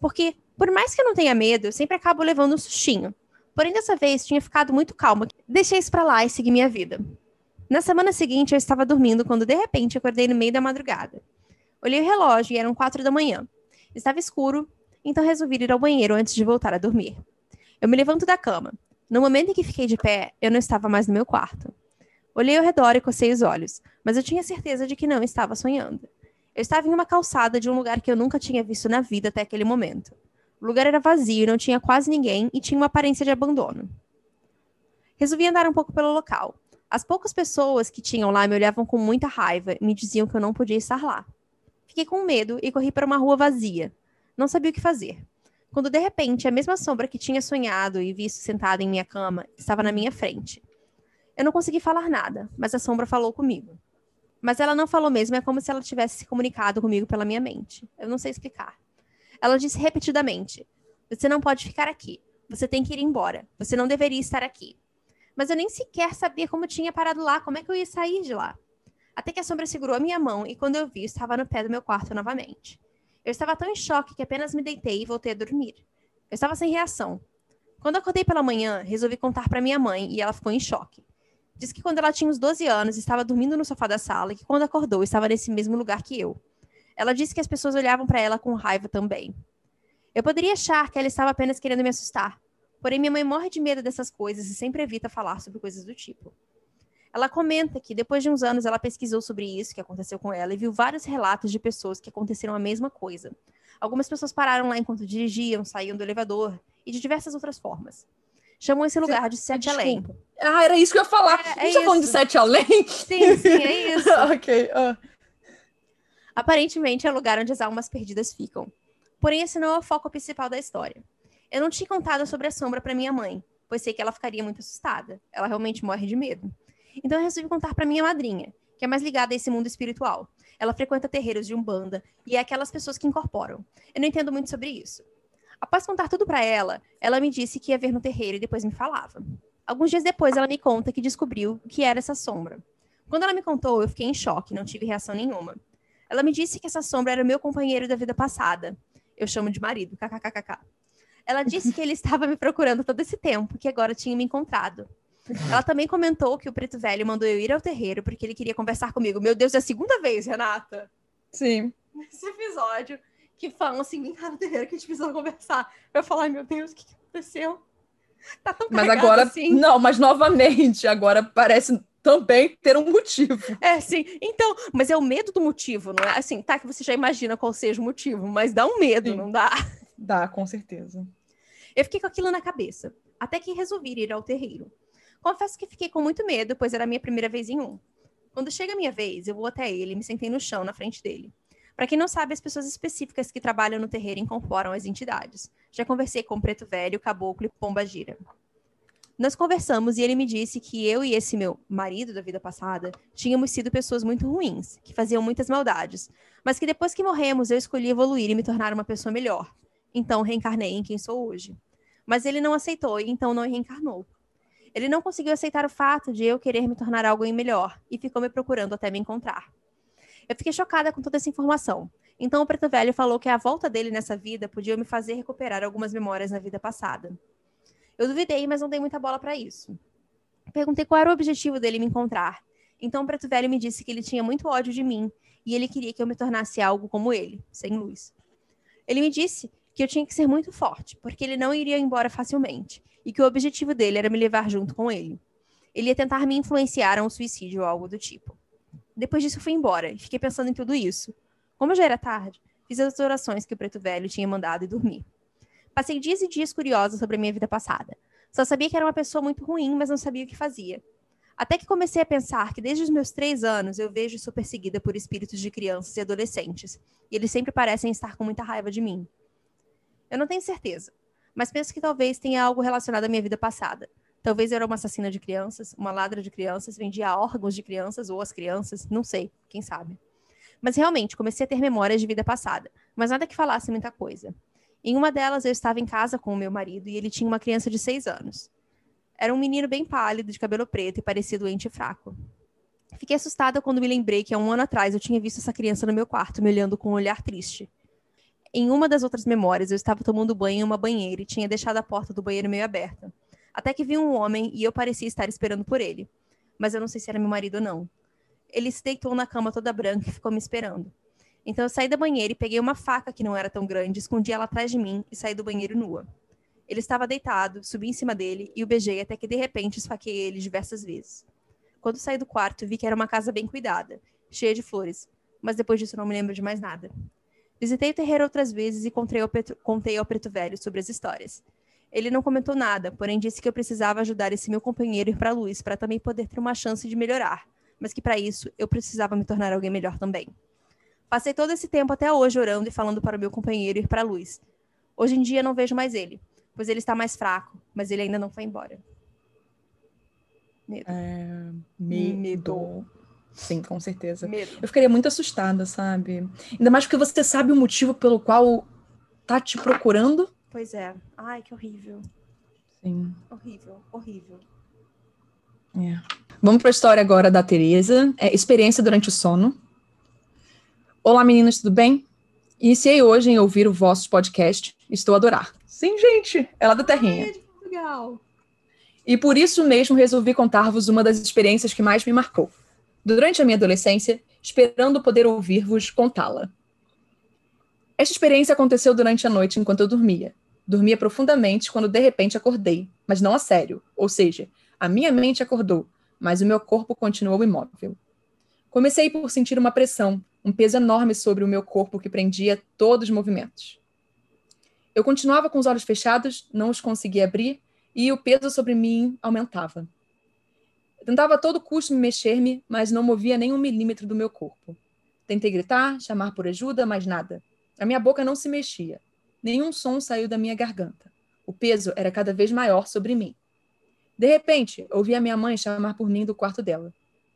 Speaker 1: Porque, por mais que eu não tenha medo, eu sempre acabo levando um sustinho. Porém, dessa vez tinha ficado muito calma. Deixei isso pra lá e segui minha vida. Na semana seguinte, eu estava dormindo quando de repente acordei no meio da madrugada. Olhei o relógio e eram quatro da manhã. Estava escuro, então resolvi ir ao banheiro antes de voltar a dormir. Eu me levanto da cama. No momento em que fiquei de pé, eu não estava mais no meu quarto. Olhei ao redor e cocei os olhos, mas eu tinha certeza de que não estava sonhando. Eu estava em uma calçada de um lugar que eu nunca tinha visto na vida até aquele momento. O lugar era vazio, não tinha quase ninguém e tinha uma aparência de abandono. Resolvi andar um pouco pelo local. As poucas pessoas que tinham lá me olhavam com muita raiva e me diziam que eu não podia estar lá. Fiquei com medo e corri para uma rua vazia. Não sabia o que fazer. Quando de repente a mesma sombra que tinha sonhado e visto sentada em minha cama estava na minha frente. Eu não consegui falar nada, mas a sombra falou comigo. Mas ela não falou mesmo, é como se ela tivesse se comunicado comigo pela minha mente. Eu não sei explicar. Ela disse repetidamente: Você não pode ficar aqui. Você tem que ir embora. Você não deveria estar aqui. Mas eu nem sequer sabia como tinha parado lá, como é que eu ia sair de lá. Até que a sombra segurou a minha mão e quando eu vi, estava no pé do meu quarto novamente. Eu estava tão em choque que apenas me deitei e voltei a dormir. Eu estava sem reação. Quando acordei pela manhã, resolvi contar para minha mãe e ela ficou em choque. Diz que quando ela tinha uns 12 anos, estava dormindo no sofá da sala e que quando acordou, estava nesse mesmo lugar que eu. Ela disse que as pessoas olhavam para ela com raiva também. Eu poderia achar que ela estava apenas querendo me assustar, porém minha mãe morre de medo dessas coisas e sempre evita falar sobre coisas do tipo. Ela comenta que depois de uns anos ela pesquisou sobre isso que aconteceu com ela e viu vários relatos de pessoas que aconteceram a mesma coisa. Algumas pessoas pararam lá enquanto dirigiam, saíam do elevador e de diversas outras formas. Chamam esse lugar de Sete Além.
Speaker 2: Ah, era isso que eu ia falar.
Speaker 1: É, é
Speaker 2: a gente tá falando de. Sete Além?
Speaker 1: Sim, sim, é isso.
Speaker 2: ok. ah.
Speaker 1: Aparentemente é o lugar onde as almas perdidas ficam. Porém, esse não é o foco principal da história. Eu não tinha contado sobre a sombra para minha mãe, pois sei que ela ficaria muito assustada. Ela realmente morre de medo. Então eu resolvi contar para minha madrinha, que é mais ligada a esse mundo espiritual. Ela frequenta terreiros de umbanda e é aquelas pessoas que incorporam. Eu não entendo muito sobre isso. Após contar tudo para ela, ela me disse que ia ver no terreiro e depois me falava. Alguns dias depois, ela me conta que descobriu o que era essa sombra. Quando ela me contou, eu fiquei em choque, não tive reação nenhuma. Ela me disse que essa sombra era o meu companheiro da vida passada. Eu chamo de marido, kkkk. Ela disse que ele estava me procurando todo esse tempo, que agora tinha me encontrado. Ela também comentou que o preto velho mandou eu ir ao terreiro porque ele queria conversar comigo. Meu Deus, é a segunda vez, Renata,
Speaker 2: Sim.
Speaker 1: nesse episódio, que falam assim, vem cá no terreiro que a gente precisa conversar. Eu falo, ai meu Deus, o que, que aconteceu? Tá tão
Speaker 2: Mas agora.
Speaker 1: assim.
Speaker 2: Não, mas novamente, agora parece também ter um motivo.
Speaker 1: É, sim. Então, mas é o medo do motivo, não é? Assim, tá que você já imagina qual seja o motivo, mas dá um medo,
Speaker 2: Sim.
Speaker 1: não dá?
Speaker 2: Dá, com certeza.
Speaker 1: Eu fiquei com aquilo na cabeça, até que resolvi ir ao terreiro. Confesso que fiquei com muito medo, pois era a minha primeira vez em um. Quando chega a minha vez, eu vou até ele e me sentei no chão na frente dele. Para quem não sabe, as pessoas específicas que trabalham no terreiro incorporam as entidades. Já conversei com o Preto Velho, Caboclo e Pomba Gira. Nós conversamos e ele me disse que eu e esse meu marido da vida passada tínhamos sido pessoas muito ruins, que faziam muitas maldades, mas que depois que morremos eu escolhi evoluir e me tornar uma pessoa melhor. Então reencarnei em quem sou hoje. Mas ele não aceitou e então não reencarnou. Ele não conseguiu aceitar o fato de eu querer me tornar algo em melhor e ficou me procurando até me encontrar. Eu fiquei chocada com toda essa informação. Então o preto velho falou que a volta dele nessa vida podia me fazer recuperar algumas memórias na vida passada. Eu duvidei, mas não dei muita bola para isso. Perguntei qual era o objetivo dele me encontrar. Então o preto velho me disse que ele tinha muito ódio de mim e ele queria que eu me tornasse algo como ele, sem luz. Ele me disse que eu tinha que ser muito forte, porque ele não iria embora facilmente, e que o objetivo dele era me levar junto com ele. Ele ia tentar me influenciar a um suicídio ou algo do tipo. Depois disso, fui embora e fiquei pensando em tudo isso. Como já era tarde, fiz as orações que o preto velho tinha mandado e dormi. Passei dias e dias curiosa sobre a minha vida passada. Só sabia que era uma pessoa muito ruim, mas não sabia o que fazia. Até que comecei a pensar que desde os meus três anos eu vejo e sou perseguida por espíritos de crianças e adolescentes, e eles sempre parecem estar com muita raiva de mim. Eu não tenho certeza, mas penso que talvez tenha algo relacionado à minha vida passada. Talvez eu era uma assassina de crianças, uma ladra de crianças, vendia órgãos de crianças ou as crianças, não sei, quem sabe. Mas realmente comecei a ter memórias de vida passada, mas nada que falasse muita coisa. Em uma delas eu estava em casa com o meu marido e ele tinha uma criança de seis anos. Era um menino bem pálido, de cabelo preto e parecia doente e fraco. Fiquei assustada quando me lembrei que há um ano atrás eu tinha visto essa criança no meu quarto, me olhando com um olhar triste. Em uma das outras memórias, eu estava tomando banho em uma banheira e tinha deixado a porta do banheiro meio aberta. Até que vi um homem e eu parecia estar esperando por ele. Mas eu não sei se era meu marido ou não. Ele se deitou na cama toda branca e ficou me esperando. Então eu saí da banheira e peguei uma faca que não era tão grande, escondi ela atrás de mim e saí do banheiro nua. Ele estava deitado, subi em cima dele e o beijei até que de repente esfaqueei ele diversas vezes. Quando saí do quarto, vi que era uma casa bem cuidada, cheia de flores, mas depois disso não me lembro de mais nada. Visitei o terreiro outras vezes e contei ao, Petro, contei ao preto velho sobre as histórias. Ele não comentou nada, porém disse que eu precisava ajudar esse meu companheiro a ir para a luz para também poder ter uma chance de melhorar, mas que para isso eu precisava me tornar alguém melhor também. Passei todo esse tempo até hoje orando e falando para o meu companheiro ir para a luz. Hoje em dia não vejo mais ele, pois ele está mais fraco, mas ele ainda não foi embora. Medo.
Speaker 2: É, medo.
Speaker 1: Medo.
Speaker 2: Sim, com certeza.
Speaker 1: Medo.
Speaker 2: Eu ficaria muito assustada, sabe? Ainda mais porque você sabe o motivo pelo qual tá te procurando.
Speaker 1: Pois é. Ai, que horrível.
Speaker 2: Sim.
Speaker 1: Horrível, horrível.
Speaker 2: É. Vamos para a história agora da Teresa. É, experiência durante o sono. Olá, meninas, tudo bem? Iniciei hoje em ouvir o vosso podcast. Estou a adorar. Sim, gente, é lá da Terrinha.
Speaker 1: de Portugal.
Speaker 2: E por isso mesmo resolvi contar-vos uma das experiências que mais me marcou. Durante a minha adolescência, esperando poder ouvir-vos contá-la. Esta experiência aconteceu durante a noite enquanto eu dormia. Dormia profundamente quando de repente acordei, mas não a sério. Ou seja, a minha mente acordou, mas o meu corpo continuou imóvel. Comecei por sentir uma pressão, um peso enorme sobre o meu corpo que prendia todos os movimentos. Eu continuava com os olhos fechados, não os conseguia abrir, e o peso sobre mim aumentava. Eu tentava a todo custo me mexer-me, mas não movia nem um milímetro do meu corpo. Tentei gritar, chamar por ajuda, mas nada. A minha boca não se mexia. Nenhum som saiu da minha garganta. O peso era cada vez maior sobre mim. De repente, ouvi a minha mãe chamar por mim do quarto dela.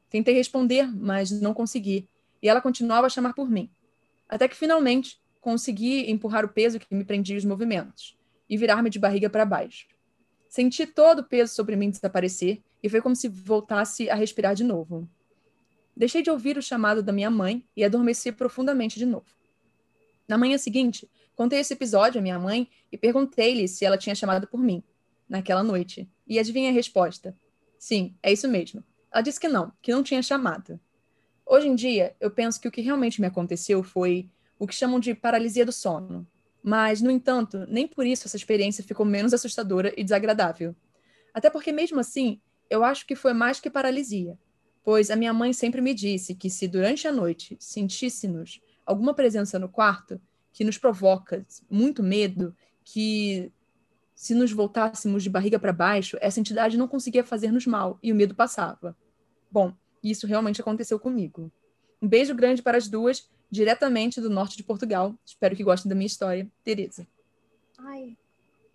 Speaker 2: Tentei responder, mas não consegui, e ela continuava a chamar por mim. Até que finalmente consegui empurrar o peso que me prendia os movimentos e virar-me de barriga para baixo. Senti todo o peso sobre mim desaparecer e foi como se voltasse a respirar de novo. Deixei de ouvir o chamado da minha mãe e adormeci profundamente de novo. Na manhã seguinte, contei esse episódio à minha mãe e perguntei-lhe se ela tinha chamado por mim, naquela noite. E adivinha a resposta? Sim, é isso mesmo. Ela disse que não, que não tinha chamado. Hoje em dia, eu penso que o que realmente me aconteceu foi o que chamam de paralisia do sono. Mas, no entanto, nem por isso essa experiência ficou menos assustadora e desagradável. Até porque, mesmo assim, eu acho que foi mais que paralisia. Pois a minha mãe sempre me disse que se durante a noite sentíssemos alguma presença no quarto que nos provoca muito medo, que se nos voltássemos de barriga para baixo, essa entidade não conseguia fazer-nos mal e o medo passava. Bom, isso realmente aconteceu comigo. Um beijo grande para as duas, diretamente do norte de Portugal. Espero que gostem da minha história. Tereza.
Speaker 1: Ai,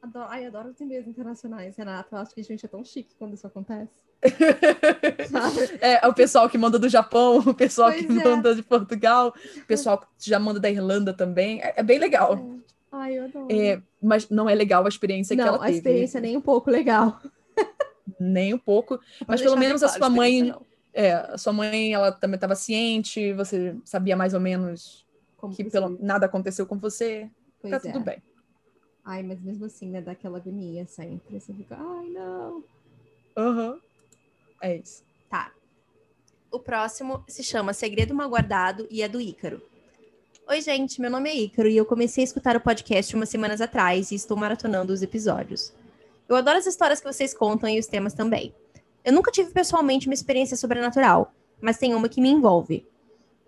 Speaker 1: adoro, ai, adoro os e-mails internacionais, Renata. Eu acho que a gente é tão chique quando isso acontece.
Speaker 2: é, o pessoal que manda do Japão, o pessoal pois que é. manda de Portugal, o pessoal que já manda da Irlanda também. É, é bem legal.
Speaker 1: É. Ai, eu adoro.
Speaker 2: É, mas não é legal a experiência
Speaker 1: não,
Speaker 2: que ela teve.
Speaker 1: Não, a experiência nem um pouco legal.
Speaker 2: nem um pouco. Mas pelo menos a sua mãe. Não. É, a sua mãe, ela também estava ciente, você sabia mais ou menos Como que pelo, nada aconteceu com você. Pois tá é. tudo bem.
Speaker 1: Ai, mas mesmo assim, né, dá aquela agonia sempre. Você fica, ai, não.
Speaker 2: Aham. Uhum. É isso.
Speaker 1: Tá. O próximo se chama Segredo Mal Guardado e é do Ícaro. Oi, gente, meu nome é Ícaro e eu comecei a escutar o podcast umas semanas atrás e estou maratonando os episódios. Eu adoro as histórias que vocês contam e os temas também. Eu nunca tive pessoalmente uma experiência sobrenatural, mas tem uma que me envolve.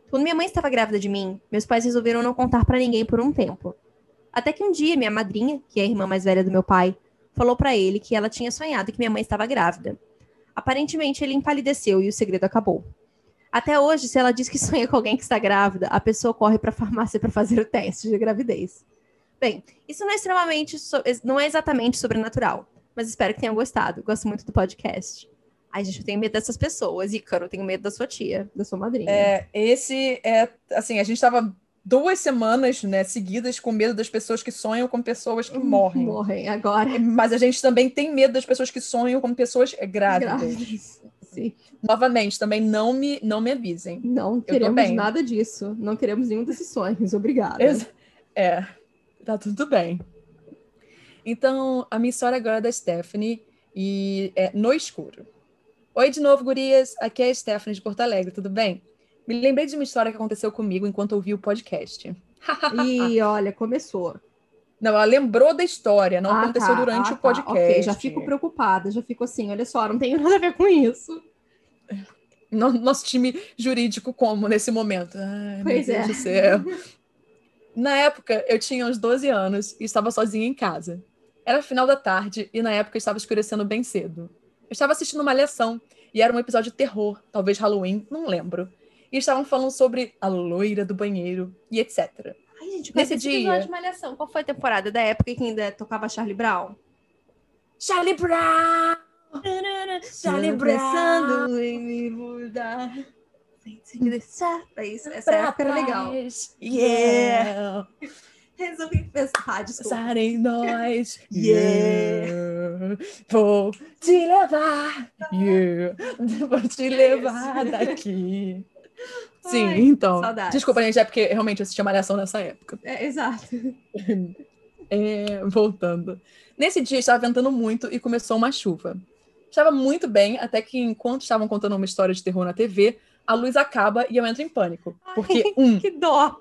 Speaker 1: Quando minha mãe estava grávida de mim, meus pais resolveram não contar para ninguém por um tempo. Até que um dia minha madrinha, que é a irmã mais velha do meu pai, falou para ele que ela tinha sonhado que minha mãe estava grávida. Aparentemente ele empalideceu e o segredo acabou. Até hoje, se ela diz que sonha com alguém que está grávida, a pessoa corre para a farmácia para fazer o teste de gravidez. Bem, isso não é extremamente, não é exatamente sobrenatural, mas espero que tenham gostado. Gosto muito do podcast. Ai, gente, eu tenho medo dessas pessoas. Ícaro, eu tenho medo da sua tia, da sua madrinha.
Speaker 2: É, esse é, assim, a gente estava duas semanas, né, seguidas com medo das pessoas que sonham com pessoas que morrem.
Speaker 1: Morrem agora.
Speaker 2: Mas a gente também tem medo das pessoas que sonham com pessoas grávidas. grávidas.
Speaker 1: Sim.
Speaker 2: Novamente, também não me, não me avisem.
Speaker 1: Não queremos nada disso. Não queremos nenhum desses sonhos. Obrigada.
Speaker 2: É, tá tudo bem. Então, a minha história agora é da Stephanie e é No Escuro. Oi de novo, gurias. Aqui é a Stephanie de Porto Alegre, tudo bem? Me lembrei de uma história que aconteceu comigo enquanto ouvi o podcast.
Speaker 1: e olha, começou.
Speaker 2: Não, ela lembrou da história, não ah, aconteceu tá, durante ah, o podcast. Tá, ok,
Speaker 1: já fico preocupada, já fico assim, olha só, não tenho nada a ver com isso.
Speaker 2: Nosso time jurídico como nesse momento? Ai,
Speaker 1: pois é.
Speaker 2: Na época, eu tinha uns 12 anos e estava sozinha em casa. Era final da tarde e na época estava escurecendo bem cedo. Eu estava assistindo uma lição e era um episódio de terror, talvez Halloween, não lembro. E estavam falando sobre a loira do banheiro e etc.
Speaker 1: Ai, gente, nesse dia. de Malhação, qual foi a temporada da época que ainda tocava Charlie Brown?
Speaker 2: Charlie Brown!
Speaker 1: Charlie Brown! em me mudar. Isso, essa época era legal.
Speaker 2: Yeah!
Speaker 1: Resolvi pensar, ah,
Speaker 2: desculpa. em nós, yeah! Vou te levar, yeah! Vou te levar daqui. Sim, Ai, então. Saudades. Desculpa, gente, é porque realmente eu assistia Malhação nessa época.
Speaker 1: É, exato.
Speaker 2: É, voltando. Nesse dia estava ventando muito e começou uma chuva. Estava muito bem, até que enquanto estavam contando uma história de terror na TV, a luz acaba e eu entro em pânico. Porque,
Speaker 1: Ai,
Speaker 2: um.
Speaker 1: Que dó!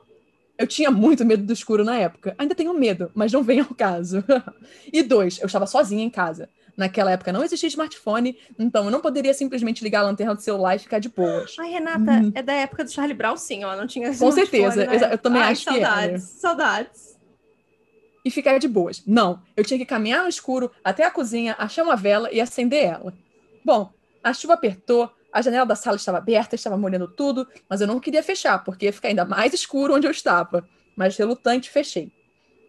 Speaker 2: Eu tinha muito medo do escuro na época. Ainda tenho medo, mas não vem ao caso. e dois, eu estava sozinha em casa. Naquela época não existia smartphone, então eu não poderia simplesmente ligar a lanterna do celular e ficar de boas.
Speaker 1: Ai, Renata, uhum. é da época do Charlie Brown, sim, ó. Não tinha
Speaker 2: Com certeza, né? eu também
Speaker 1: Ai,
Speaker 2: acho
Speaker 1: saudades,
Speaker 2: que era.
Speaker 1: Saudades,
Speaker 2: E ficar de boas. Não, eu tinha que caminhar no escuro até a cozinha, achar uma vela e acender ela. Bom, a chuva apertou, a janela da sala estava aberta, estava molhando tudo, mas eu não queria fechar, porque ia ficar ainda mais escuro onde eu estava. Mas relutante, fechei.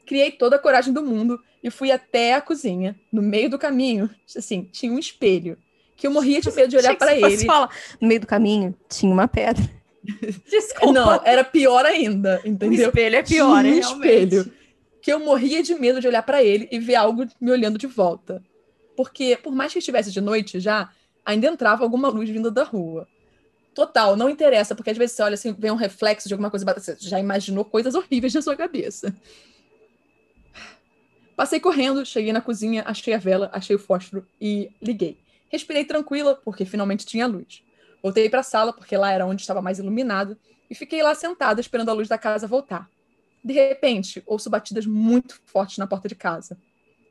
Speaker 2: Criei toda a coragem do mundo e fui até a cozinha. No meio do caminho, assim, tinha um espelho. Que eu morria de medo de olhar para ele.
Speaker 1: Fala. No meio do caminho tinha uma pedra. Desculpa.
Speaker 2: Não, era pior ainda, entendeu?
Speaker 1: O espelho é pior,
Speaker 2: tinha um espelho. Que eu morria de medo de olhar para ele e ver algo me olhando de volta. Porque, por mais que estivesse de noite já, ainda entrava alguma luz vinda da rua. Total, não interessa, porque às vezes você olha assim, vê um reflexo de alguma coisa, você já imaginou coisas horríveis na sua cabeça. Passei correndo, cheguei na cozinha, achei a vela, achei o fósforo e liguei. Respirei tranquila, porque finalmente tinha luz. Voltei para a sala, porque lá era onde estava mais iluminado, e fiquei lá sentada esperando a luz da casa voltar. De repente, ouço batidas muito fortes na porta de casa.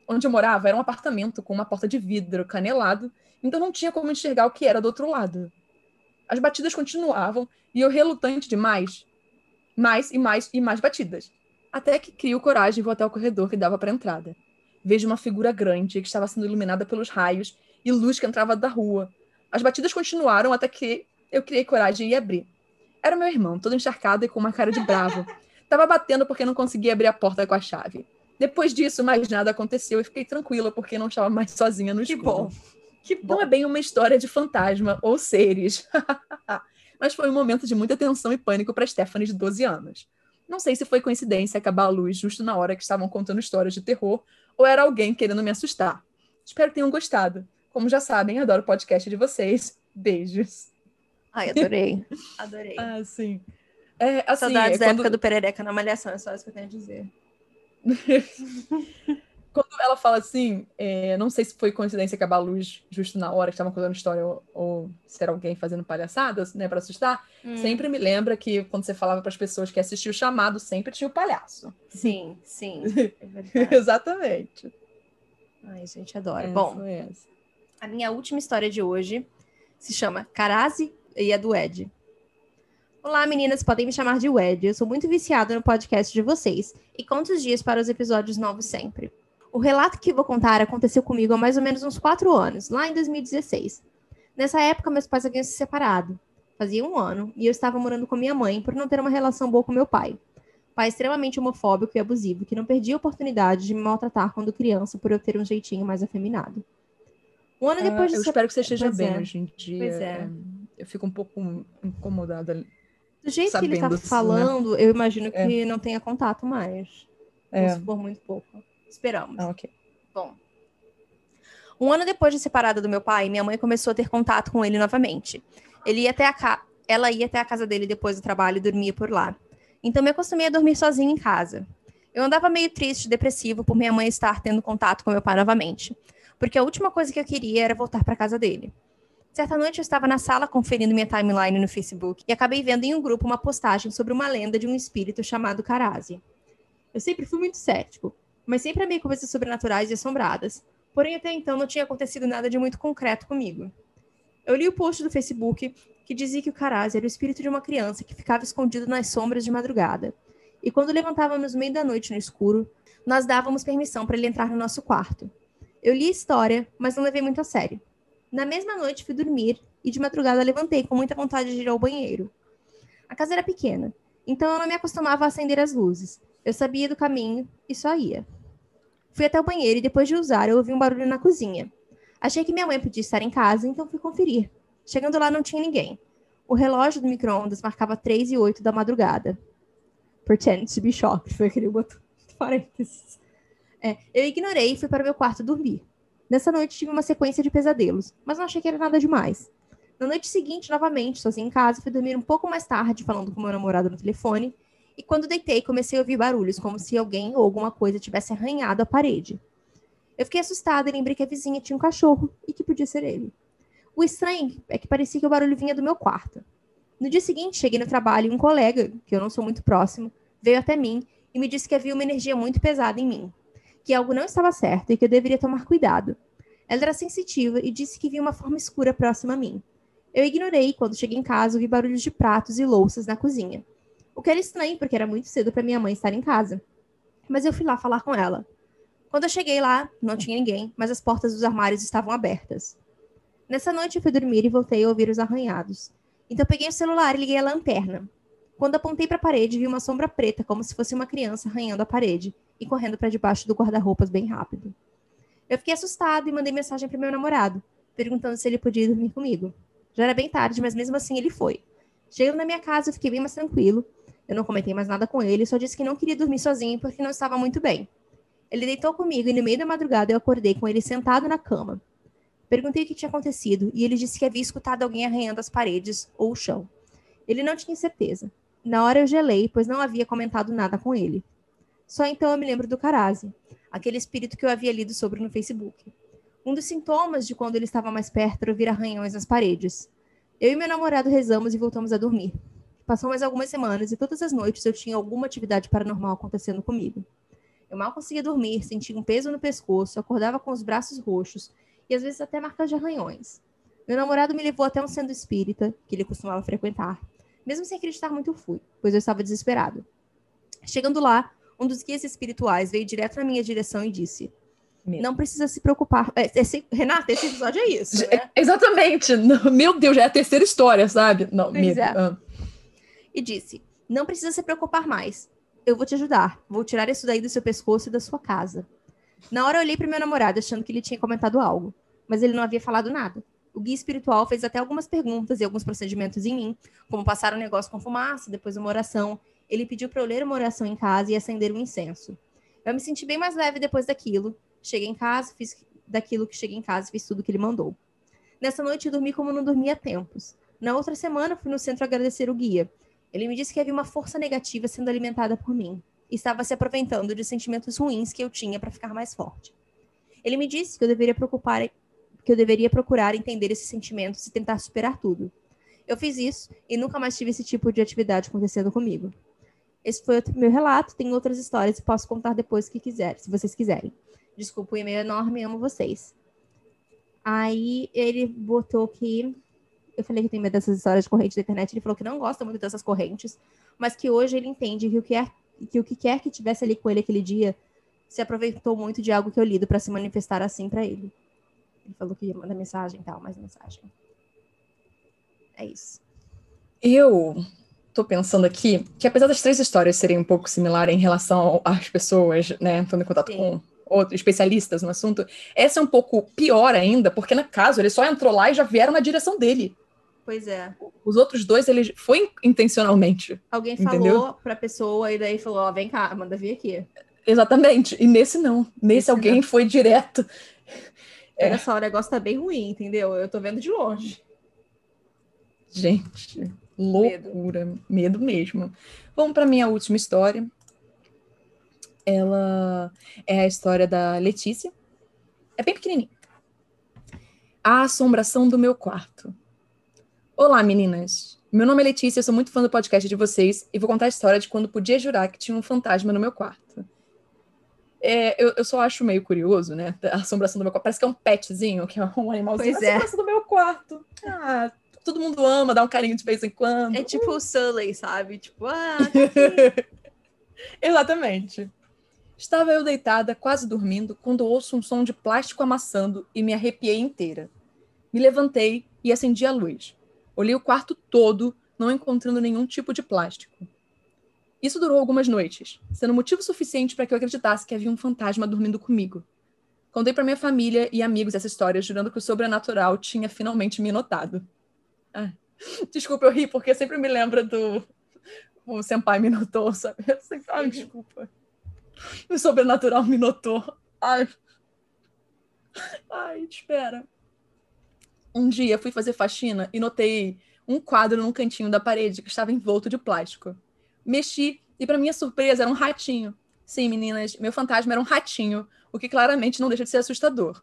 Speaker 2: Onde eu morava era um apartamento com uma porta de vidro canelado, então não tinha como enxergar o que era do outro lado. As batidas continuavam e eu relutante demais, mais e mais e mais batidas. Até que crio coragem e vou até o corredor que dava para a entrada. Vejo uma figura grande que estava sendo iluminada pelos raios e luz que entrava da rua. As batidas continuaram até que eu criei coragem e abri. Era meu irmão, todo encharcado e com uma cara de bravo. Tava batendo porque não conseguia abrir a porta com a chave. Depois disso, mais nada aconteceu e fiquei tranquila porque não estava mais sozinha no escuro.
Speaker 1: Que bom. Que bom.
Speaker 2: Não é bem uma história de fantasma ou seres. Mas foi um momento de muita tensão e pânico para Stephanie de 12 anos. Não sei se foi coincidência acabar a luz justo na hora que estavam contando histórias de terror ou era alguém querendo me assustar. Espero que tenham gostado. Como já sabem, adoro o podcast de vocês. Beijos.
Speaker 1: Ai, adorei. Adorei.
Speaker 2: ah, sim. É, assim,
Speaker 1: Saudades
Speaker 2: é
Speaker 1: da
Speaker 2: quando...
Speaker 1: época do Perereca na Malhação, é só isso que eu tenho a dizer.
Speaker 2: quando ela fala assim, é, não sei se foi coincidência acabar a luz justo na hora que estavam contando história ou, ou se era alguém fazendo palhaçadas, né, para assustar,
Speaker 1: Hum.
Speaker 2: sempre me lembra que quando você falava para as pessoas que assistiam o chamado, sempre tinha o palhaço.
Speaker 1: Sim, sim. É.
Speaker 2: Exatamente.
Speaker 1: Ai, gente, adoro.
Speaker 2: Essa
Speaker 1: Bom,
Speaker 2: é essa.
Speaker 1: a minha última história de hoje se chama Carazi e a do Ed. Olá, meninas, podem me chamar de Ed. Eu sou muito viciada no podcast de vocês e conto os dias para os episódios novos sempre. O relato que vou contar aconteceu comigo há mais ou menos uns quatro anos, lá em 2016. Nessa época, meus pais haviam se separado. Fazia um ano e eu estava morando com minha mãe por não ter uma relação boa com meu pai. Pai extremamente homofóbico e abusivo, que não perdia a oportunidade de me maltratar quando criança por eu ter um jeitinho mais afeminado. Um ano depois
Speaker 2: Ah,
Speaker 1: de
Speaker 2: eu espero que você esteja
Speaker 1: Pois
Speaker 2: bem
Speaker 1: é.
Speaker 2: hoje em dia.
Speaker 1: Pois é.
Speaker 2: Eu fico um pouco incomodada.
Speaker 1: Do jeito que ele tá
Speaker 2: disso, né?
Speaker 1: falando, eu imagino
Speaker 2: É.
Speaker 1: que não tenha contato mais.
Speaker 2: É.
Speaker 1: se for muito pouco. Esperamos.
Speaker 2: Ah, ok.
Speaker 1: Bom. Um ano depois de separada do meu pai, minha mãe começou a ter contato com ele novamente. Ele ia até a ca... Ela ia até a casa dele depois do trabalho e dormia por lá. Então me acostumei a dormir sozinha em casa. Eu andava meio triste, depressivo, por minha mãe estar tendo contato com meu pai novamente. Porque a última coisa que eu queria era voltar para casa dele. Certa noite eu estava na sala conferindo minha timeline no Facebook e acabei vendo em um grupo uma postagem sobre uma lenda de um espírito chamado Karazi. Eu sempre fui muito cético, mas sempre amei coisas sobrenaturais e assombradas. Porém, até então não tinha acontecido nada de muito concreto comigo. Eu li o post do Facebook que dizia que o Karazi era o espírito de uma criança que ficava escondido nas sombras de madrugada. E quando levantávamos no meio da noite no escuro, nós dávamos permissão para ele entrar no nosso quarto. Eu li a história, mas não levei muito a sério. Na mesma noite fui dormir e de madrugada levantei com muita vontade de ir ao banheiro. A casa era pequena, então eu não me acostumava a acender as luzes. Eu sabia do caminho e só ia. Fui até o banheiro e depois de usar, eu ouvi um barulho na cozinha. Achei que minha mãe podia estar em casa, então fui conferir. Chegando lá, não tinha ninguém. O relógio do micro-ondas marcava 3 e 8 da madrugada. Pretend to be shocked, foi aquele botão parênteses. É, eu ignorei e fui para o meu quarto dormir. Nessa noite tive uma sequência de pesadelos, mas não achei que era nada demais. Na noite seguinte, novamente, sozinha em casa, fui dormir um pouco mais tarde, falando com meu namorado no telefone, e quando deitei, comecei a ouvir barulhos, como se alguém ou alguma coisa tivesse arranhado a parede. Eu fiquei assustada e lembrei que a vizinha tinha um cachorro e que podia ser ele. O estranho é que parecia que o barulho vinha do meu quarto. No dia seguinte, cheguei no trabalho e um colega, que eu não sou muito próximo, veio até mim e me disse que havia uma energia muito pesada em mim, que algo não estava certo e que eu deveria tomar cuidado. Ela era sensitiva e disse que via uma forma escura próxima a mim. Eu ignorei quando cheguei em casa ouvi barulhos de pratos e louças na cozinha. O que era estranho, porque era muito cedo para minha mãe estar em casa. Mas eu fui lá falar com ela. Quando eu cheguei lá, não tinha ninguém, mas as portas dos armários estavam abertas. Nessa noite eu fui dormir e voltei a ouvir os arranhados. Então peguei o celular e liguei a lanterna. Quando apontei para a parede, vi uma sombra preta, como se fosse uma criança arranhando a parede e correndo para debaixo do guarda-roupas bem rápido. Eu fiquei assustado e mandei mensagem para meu namorado, perguntando se ele podia dormir comigo. Já era bem tarde, mas mesmo assim ele foi. Chegando na minha casa, eu fiquei bem mais tranquilo. Eu não comentei mais nada com ele, só disse que não queria dormir sozinho porque não estava muito bem. Ele deitou comigo e no meio da madrugada eu acordei com ele sentado na cama. Perguntei o que tinha acontecido e ele disse que havia escutado alguém arranhando as paredes ou o chão. Ele não tinha certeza. Na hora eu gelei, pois não havia comentado nada com ele. Só então eu me lembro do Karazi, aquele espírito que eu havia lido sobre no Facebook. Um dos sintomas de quando ele estava mais perto era ouvir arranhões nas paredes. Eu e meu namorado rezamos e voltamos a dormir. Passou mais algumas semanas e todas as noites eu tinha alguma atividade paranormal acontecendo comigo. Eu mal conseguia dormir, sentia um peso no pescoço, acordava com os braços roxos e às vezes até marcas de arranhões. Meu namorado me levou até um centro espírita, que ele costumava frequentar. Mesmo sem acreditar muito, fui, pois eu estava desesperado. Chegando lá, um dos guias espirituais veio direto na minha direção e disse: não precisa se preocupar. É, esse, Renata, esse episódio é isso. Né?
Speaker 2: Exatamente. Meu Deus, já é a terceira história, sabe? Não,
Speaker 1: medo. É. Ah. E disse: Não precisa se preocupar mais. Eu vou te ajudar. Vou tirar isso daí do seu pescoço e da sua casa. Na hora eu olhei para meu namorado, achando que ele tinha comentado algo, mas ele não havia falado nada. O guia espiritual fez até algumas perguntas e alguns procedimentos em mim, como passar um negócio com fumaça, depois uma oração. Ele pediu para eu ler uma oração em casa e acender um incenso. Eu me senti bem mais leve depois daquilo, Cheguei em casa, fiz daquilo que cheguei em casa, fiz tudo que ele mandou. Nessa noite eu dormi como não dormia há tempos. Na outra semana fui no centro agradecer o guia. Ele me disse que havia uma força negativa sendo alimentada por mim e estava se aproveitando de sentimentos ruins que eu tinha para ficar mais forte. Ele me disse que eu deveria preocupar que eu deveria procurar entender esses sentimentos e tentar superar tudo. Eu fiz isso e nunca mais tive esse tipo de atividade acontecendo comigo. Esse foi o meu relato, tem outras histórias e posso contar depois que quiser, se vocês quiserem. Desculpa o e-mail enorme, amo vocês. Aí ele botou que. Eu falei que tem medo dessas histórias de corrente da internet. Ele falou que não gosta muito dessas correntes, mas que hoje ele entende que o que, é, que, o que quer que tivesse ali com ele aquele dia se aproveitou muito de algo que eu lido para se manifestar assim para ele. Ele falou que ia mandar mensagem e tal, mais mensagem. É isso.
Speaker 2: Eu tô pensando aqui que apesar das três histórias serem um pouco similares em relação às pessoas, né, entrando em contato Sim. com outros especialistas no assunto. Essa é um pouco pior ainda, porque no caso ele só entrou lá e já vieram na direção dele.
Speaker 1: Pois é.
Speaker 2: Os outros dois, ele foi intencionalmente.
Speaker 1: Alguém entendeu? falou pra pessoa e daí falou: ó, vem cá, manda vir aqui.
Speaker 2: Exatamente. E nesse não. Nesse alguém não. foi direto.
Speaker 1: Olha é. só, o negócio tá bem ruim, entendeu? Eu tô vendo de longe.
Speaker 2: Gente, loucura. Medo, Medo mesmo. Vamos para minha última história ela é a história da Letícia. É bem pequenininha. A assombração do meu quarto. Olá, meninas. Meu nome é Letícia, eu sou muito fã do podcast de vocês e vou contar a história de quando podia jurar que tinha um fantasma no meu quarto. É, eu, eu, só acho meio curioso, né? A assombração do meu quarto. Parece que é um petzinho, que é um animalzinho.
Speaker 1: Pois é.
Speaker 2: Assombração do meu quarto. Ah, todo mundo ama, dá um carinho de vez em quando.
Speaker 1: É tipo uh. o Sully, sabe? Tipo, ah,
Speaker 2: tá Exatamente. Estava eu deitada, quase dormindo, quando ouço um som de plástico amassando e me arrepiei inteira. Me levantei e acendi a luz. Olhei o quarto todo, não encontrando nenhum tipo de plástico. Isso durou algumas noites, sendo motivo suficiente para que eu acreditasse que havia um fantasma dormindo comigo. Contei para minha família e amigos essa história, jurando que o sobrenatural tinha finalmente me notado. Ah, desculpa, eu ri, porque sempre me lembra do. O Senpai me notou, sabe? Sempre... Ai, desculpa. O sobrenatural me notou. Ai. Ai, espera. Um dia fui fazer faxina e notei um quadro num cantinho da parede que estava envolto de plástico. Mexi e, para minha surpresa, era um ratinho. Sim, meninas, meu fantasma era um ratinho, o que claramente não deixa de ser assustador.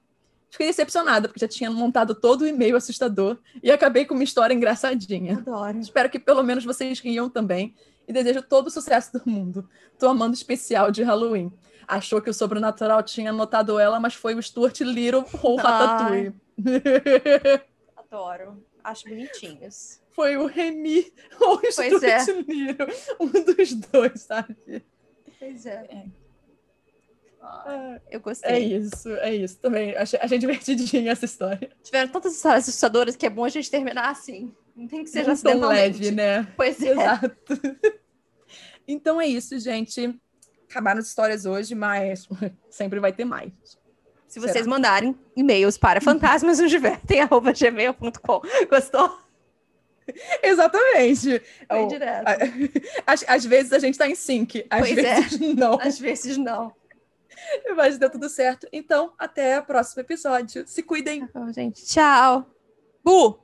Speaker 2: Fiquei decepcionada, porque já tinha montado todo o e-mail assustador e acabei com uma história engraçadinha.
Speaker 1: Adoro.
Speaker 2: Espero que pelo menos vocês riam também e desejo todo o sucesso do mundo. Tô amando especial de Halloween. Achou que o sobrenatural tinha notado ela, mas foi o Stuart Little ou Ratatouille.
Speaker 1: Adoro. Acho bonitinhos.
Speaker 2: Foi o Remy ou o
Speaker 1: Pois
Speaker 2: Stuart
Speaker 1: é.
Speaker 2: Um dos dois, sabe?
Speaker 1: Pois é.
Speaker 2: Ah,
Speaker 1: Eu
Speaker 2: É
Speaker 1: gostei.
Speaker 2: isso, é isso. Também achei, achei divertidinha essa história.
Speaker 1: Tiveram tantas histórias assustadoras que é bom a gente terminar assim. Não tem que ser
Speaker 2: tom
Speaker 1: acidentalmente.
Speaker 2: leve, né?
Speaker 1: Pois é.
Speaker 2: Exato. Então é isso, gente. Acabaram as histórias hoje, mas sempre vai ter mais.
Speaker 1: Se vocês mandarem e-mails para fantasmasnosdivertem.gmail.com. Gostou?
Speaker 2: Exatamente. O-
Speaker 1: direto.
Speaker 2: a- Às, às vezes a gente tá em sync, às
Speaker 1: Pois é.
Speaker 2: vezes não.
Speaker 1: Às vezes não.
Speaker 2: Mas deu tudo certo. Então, até o próximo episódio. Se cuidem.
Speaker 1: Tá bom, gente. Tchau. Bu!